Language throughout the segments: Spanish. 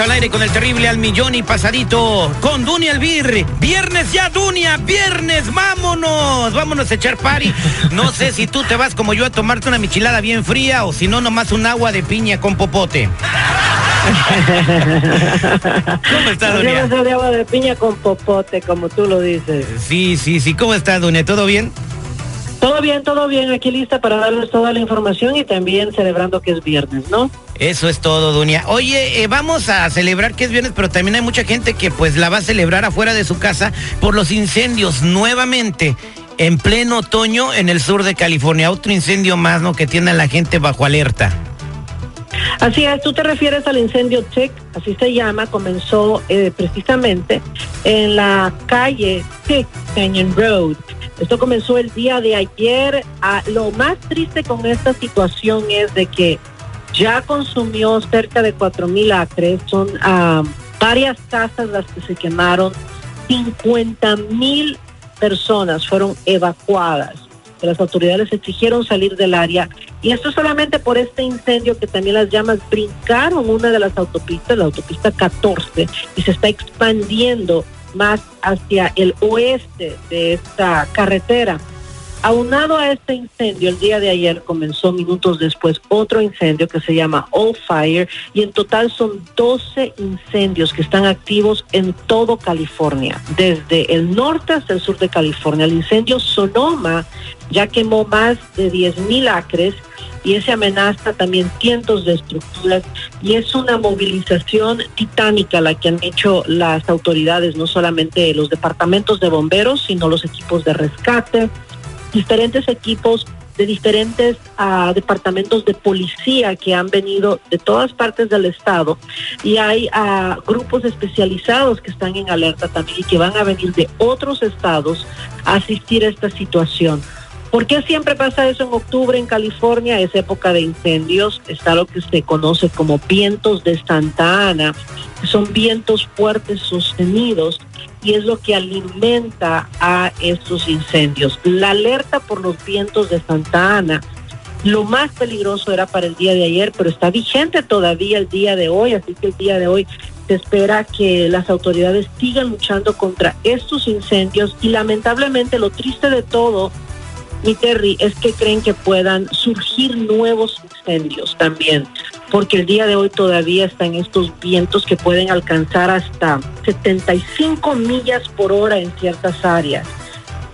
Al aire con el terrible al millón y pasadito con Dunia Elvir. Viernes ya, Dunia, viernes, vámonos. Vámonos a echar party. No sé si tú te vas como yo a tomarte una michilada bien fría o si no, nomás un agua de piña con popote. ¿Cómo está, Dunia? de agua de piña con popote, como tú lo dices. Sí, sí, sí. ¿Cómo está, Dunia? ¿Todo bien? Todo bien, todo bien. Aquí lista para darles toda la información y también celebrando que es viernes, ¿no? Eso es todo, Dunia. Oye, eh, vamos a celebrar que es viernes, pero también hay mucha gente que pues la va a celebrar afuera de su casa por los incendios nuevamente. En pleno otoño en el sur de California, otro incendio más, ¿no? Que tiene a la gente bajo alerta. Así es, tú te refieres al incendio Tick, así se llama, comenzó eh, precisamente en la calle Tick Canyon Road. Esto comenzó el día de ayer. Ah, lo más triste con esta situación es de que ya consumió cerca de cuatro mil acres, son ah, varias casas las que se quemaron, 50 mil personas fueron evacuadas. Las autoridades exigieron salir del área y esto solamente por este incendio que también las llamas brincaron una de las autopistas, la autopista 14, y se está expandiendo más hacia el oeste de esta carretera. Aunado a este incendio, el día de ayer comenzó minutos después otro incendio que se llama All Fire y en total son 12 incendios que están activos en todo California, desde el norte hasta el sur de California. El incendio Sonoma ya quemó más de 10 mil acres y ese amenaza también cientos de estructuras y es una movilización titánica la que han hecho las autoridades, no solamente los departamentos de bomberos, sino los equipos de rescate, diferentes equipos de diferentes ah, departamentos de policía que han venido de todas partes del estado y hay ah, grupos especializados que están en alerta también y que van a venir de otros estados a asistir a esta situación. ¿Por qué siempre pasa eso en octubre en California? Es época de incendios, está lo que se conoce como vientos de Santa Ana, son vientos fuertes sostenidos y es lo que alimenta a estos incendios. La alerta por los vientos de Santa Ana, lo más peligroso era para el día de ayer, pero está vigente todavía el día de hoy, así que el día de hoy se espera que las autoridades sigan luchando contra estos incendios y lamentablemente lo triste de todo mi Terry, es que creen que puedan surgir nuevos incendios también, porque el día de hoy todavía están estos vientos que pueden alcanzar hasta 75 millas por hora en ciertas áreas.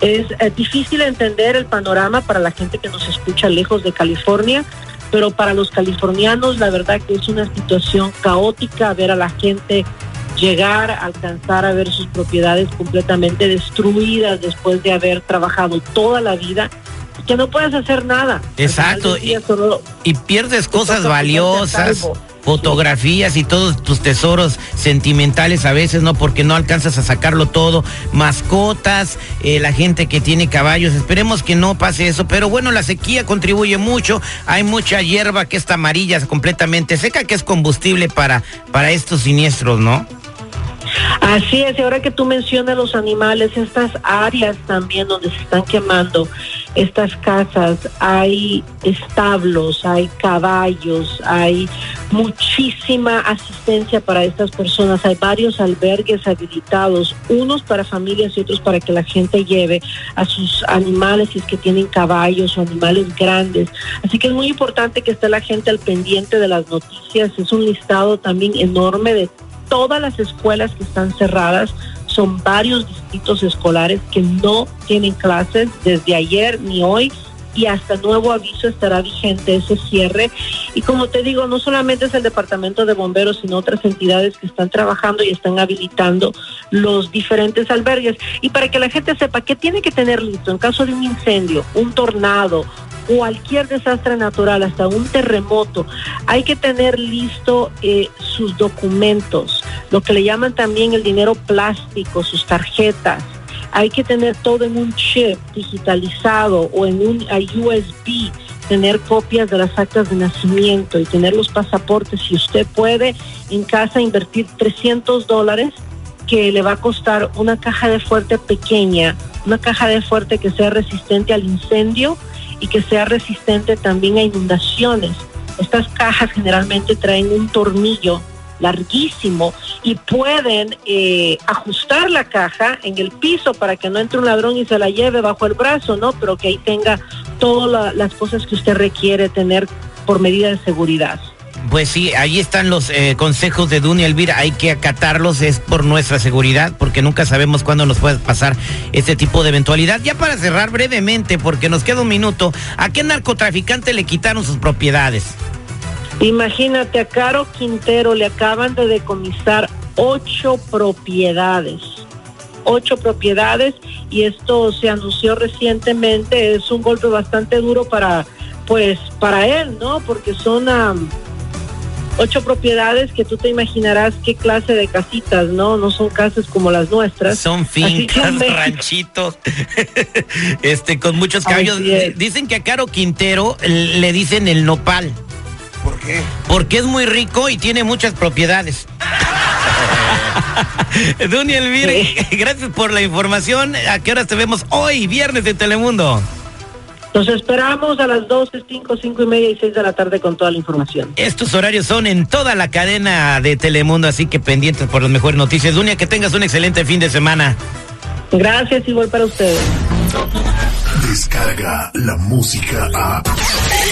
Es eh, difícil entender el panorama para la gente que nos escucha lejos de California, pero para los californianos la verdad que es una situación caótica ver a la gente llegar a alcanzar a ver sus propiedades completamente destruidas después de haber trabajado toda la vida que no puedes hacer nada. Exacto. Y, pierdes cosas valiosas, fotografías y todos tus tesoros sentimentales a veces, ¿no? Porque no alcanzas a sacarlo todo. Mascotas, eh, la gente que tiene caballos. Esperemos que no pase eso. Pero bueno, la sequía contribuye mucho. Hay mucha hierba que está amarilla, completamente seca, que es combustible para, para estos siniestros, ¿no? Así es, y ahora que tú mencionas los animales, estas áreas también donde se están quemando estas casas, hay establos, hay caballos, hay muchísima asistencia para estas personas, hay varios albergues habilitados, unos para familias y otros para que la gente lleve a sus animales si es que tienen caballos o animales grandes. Así que es muy importante que esté la gente al pendiente de las noticias, es un listado también enorme de todas las escuelas que están cerradas. Son varios distritos escolares que no tienen clases desde ayer ni hoy y hasta nuevo aviso estará vigente ese cierre. Y como te digo, no solamente es el Departamento de Bomberos, sino otras entidades que están trabajando y están habilitando los diferentes albergues. Y para que la gente sepa qué tiene que tener listo en caso de un incendio, un tornado, cualquier desastre natural, hasta un terremoto, hay que tener listo eh, sus documentos, lo que le llaman también el dinero plástico, sus tarjetas. Hay que tener todo en un chip digitalizado o en un USB, tener copias de las actas de nacimiento y tener los pasaportes. Si usted puede en casa invertir 300 dólares, que le va a costar una caja de fuerte pequeña, una caja de fuerte que sea resistente al incendio y que sea resistente también a inundaciones. Estas cajas generalmente traen un tornillo larguísimo y pueden eh, ajustar la caja en el piso para que no entre un ladrón y se la lleve bajo el brazo, ¿no? Pero que ahí tenga todas las cosas que usted requiere tener por medida de seguridad. Pues sí, ahí están los eh, consejos de Dunia Elvira, hay que acatarlos, es por nuestra seguridad, porque nunca sabemos cuándo nos puede pasar este tipo de eventualidad. Ya para cerrar brevemente, porque nos queda un minuto, ¿a qué narcotraficante le quitaron sus propiedades? Imagínate, a Caro Quintero le acaban de decomisar ocho propiedades. Ocho propiedades y esto se anunció recientemente. Es un golpe bastante duro para, pues, para él, ¿no? Porque son ocho propiedades que tú te imaginarás qué clase de casitas, ¿no? No son casas como las nuestras. Son fincas, ranchitos, este, con muchos cambios. Dicen que a Caro Quintero le dicen el nopal. Porque es muy rico y tiene muchas propiedades. Duny Elvira, gracias por la información. ¿A qué horas te vemos hoy, viernes de Telemundo? Nos esperamos a las 12, 5, 5 y media y 6 de la tarde con toda la información. Estos horarios son en toda la cadena de Telemundo, así que pendientes por las mejores noticias. Dunia, que tengas un excelente fin de semana. Gracias, igual para ustedes. Descarga la música a.